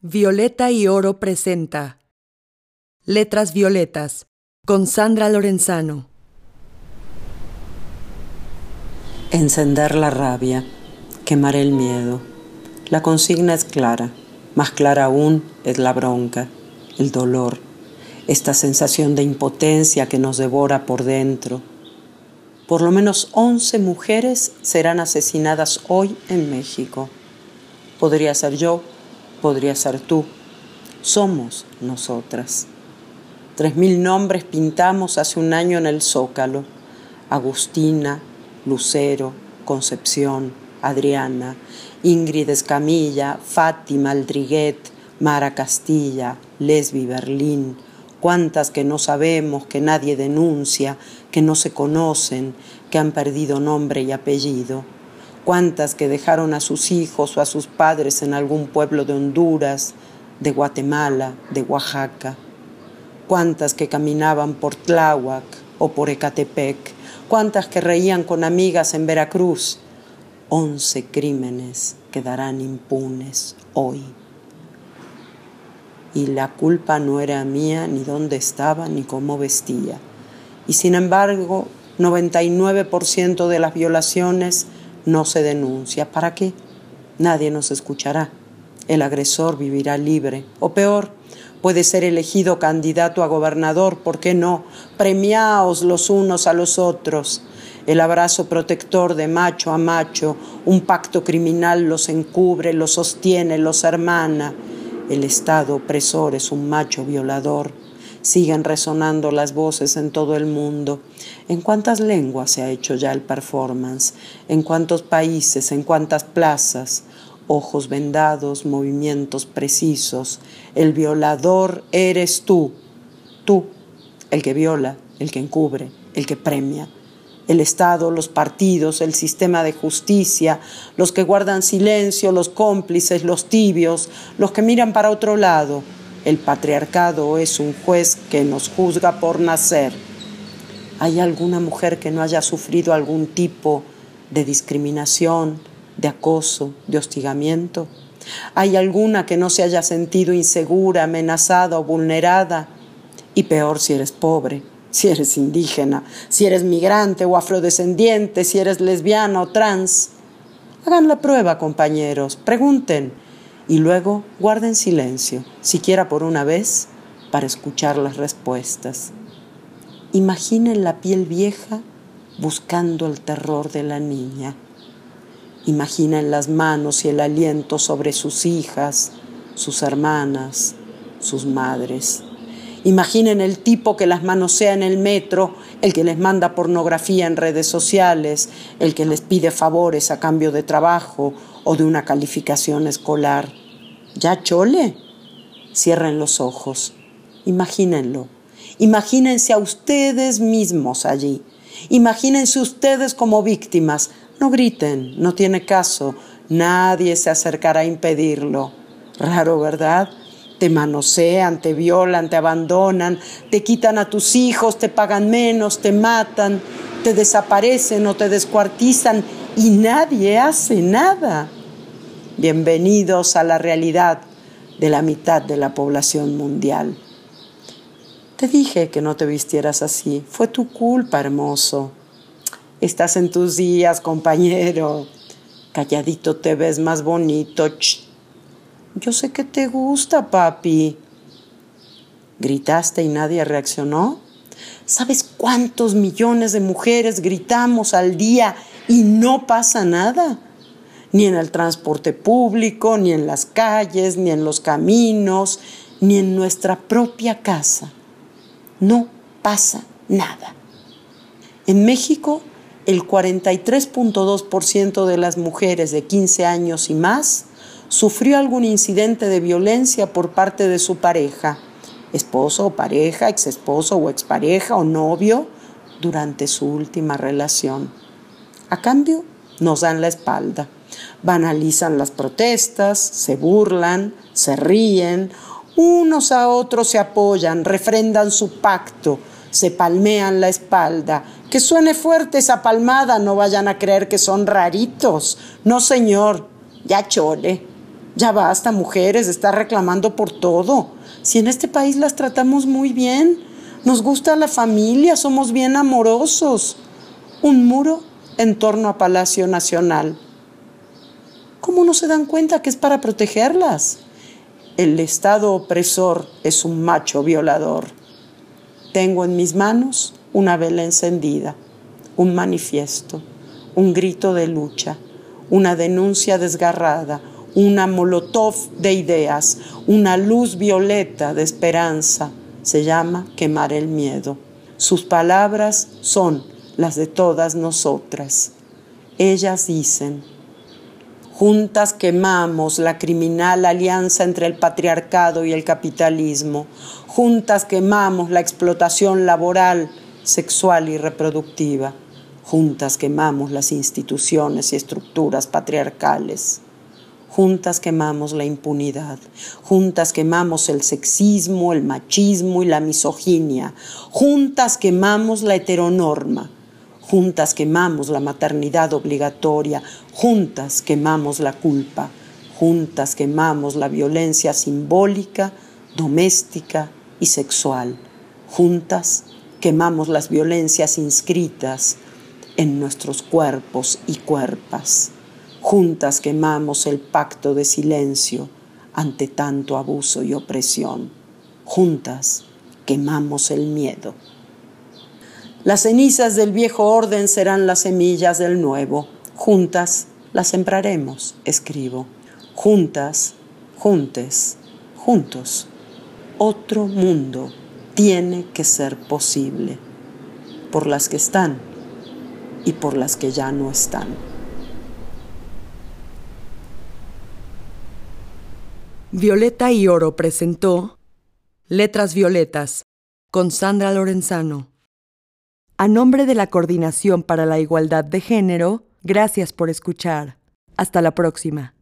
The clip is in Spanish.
Violeta y Oro presenta Letras Violetas con Sandra Lorenzano. Encender la rabia, quemar el miedo. La consigna es clara, más clara aún es la bronca, el dolor, esta sensación de impotencia que nos devora por dentro. Por lo menos 11 mujeres serán asesinadas hoy en México. Podría ser yo, podría ser tú. Somos nosotras. Tres mil nombres pintamos hace un año en el Zócalo. Agustina, Lucero, Concepción, Adriana, Ingrid Escamilla, Fátima Aldriguet, Mara Castilla, Lesbi Berlín, cuántas que no sabemos, que nadie denuncia, que no se conocen, que han perdido nombre y apellido cuántas que dejaron a sus hijos o a sus padres en algún pueblo de Honduras, de Guatemala, de Oaxaca, cuántas que caminaban por Tláhuac o por Ecatepec, cuántas que reían con amigas en Veracruz. Once crímenes quedarán impunes hoy. Y la culpa no era mía ni dónde estaba ni cómo vestía. Y sin embargo, 99% de las violaciones no se denuncia. ¿Para qué? Nadie nos escuchará. El agresor vivirá libre. O peor, puede ser elegido candidato a gobernador. ¿Por qué no? Premiaos los unos a los otros. El abrazo protector de macho a macho, un pacto criminal los encubre, los sostiene, los hermana. El Estado opresor es un macho violador siguen resonando las voces en todo el mundo. ¿En cuántas lenguas se ha hecho ya el performance? ¿En cuántos países? ¿En cuántas plazas? Ojos vendados, movimientos precisos. El violador eres tú, tú, el que viola, el que encubre, el que premia el Estado, los partidos, el sistema de justicia, los que guardan silencio, los cómplices, los tibios, los que miran para otro lado, el patriarcado es un juez que nos juzga por nacer. ¿Hay alguna mujer que no haya sufrido algún tipo de discriminación, de acoso, de hostigamiento? ¿Hay alguna que no se haya sentido insegura, amenazada o vulnerada? Y peor si eres pobre, si eres indígena, si eres migrante o afrodescendiente, si eres lesbiana o trans. Hagan la prueba, compañeros, pregunten y luego guarden silencio, siquiera por una vez, para escuchar las respuestas. Imaginen la piel vieja buscando el terror de la niña. Imaginen las manos y el aliento sobre sus hijas, sus hermanas, sus madres. Imaginen el tipo que las manosea en el metro, el que les manda pornografía en redes sociales, el que les pide favores a cambio de trabajo o de una calificación escolar. ¿Ya chole? Cierren los ojos. Imagínenlo. Imagínense a ustedes mismos allí. Imagínense ustedes como víctimas. No griten, no tiene caso. Nadie se acercará a impedirlo. Raro, ¿verdad? Te manosean, te violan, te abandonan, te quitan a tus hijos, te pagan menos, te matan, te desaparecen o te descuartizan y nadie hace nada. Bienvenidos a la realidad de la mitad de la población mundial. Te dije que no te vistieras así. Fue tu culpa, hermoso. Estás en tus días, compañero. Calladito te ves más bonito. Yo sé que te gusta, papi. ¿Gritaste y nadie reaccionó? ¿Sabes cuántos millones de mujeres gritamos al día y no pasa nada? Ni en el transporte público, ni en las calles, ni en los caminos, ni en nuestra propia casa. No pasa nada. En México, el 43.2% de las mujeres de 15 años y más sufrió algún incidente de violencia por parte de su pareja, esposo o pareja, exesposo o expareja o novio, durante su última relación. A cambio, nos dan la espalda banalizan las protestas, se burlan, se ríen, unos a otros se apoyan, refrendan su pacto, se palmean la espalda. Que suene fuerte esa palmada, no vayan a creer que son raritos. No, señor, ya chole. Ya basta, mujeres, estar reclamando por todo. Si en este país las tratamos muy bien, nos gusta la familia, somos bien amorosos. Un muro en torno a Palacio Nacional. ¿Cómo no se dan cuenta que es para protegerlas? El Estado opresor es un macho violador. Tengo en mis manos una vela encendida, un manifiesto, un grito de lucha, una denuncia desgarrada, una molotov de ideas, una luz violeta de esperanza. Se llama quemar el miedo. Sus palabras son las de todas nosotras. Ellas dicen, juntas quemamos la criminal alianza entre el patriarcado y el capitalismo, juntas quemamos la explotación laboral, sexual y reproductiva, juntas quemamos las instituciones y estructuras patriarcales. Juntas quemamos la impunidad, juntas quemamos el sexismo, el machismo y la misoginia, juntas quemamos la heteronorma, juntas quemamos la maternidad obligatoria, juntas quemamos la culpa, juntas quemamos la violencia simbólica, doméstica y sexual, juntas quemamos las violencias inscritas en nuestros cuerpos y cuerpas. Juntas quemamos el pacto de silencio ante tanto abuso y opresión. Juntas quemamos el miedo. Las cenizas del viejo orden serán las semillas del nuevo. Juntas las sembraremos, escribo. Juntas, juntes, juntos. Otro mundo tiene que ser posible por las que están y por las que ya no están. Violeta y Oro presentó Letras Violetas con Sandra Lorenzano. A nombre de la Coordinación para la Igualdad de Género, gracias por escuchar. Hasta la próxima.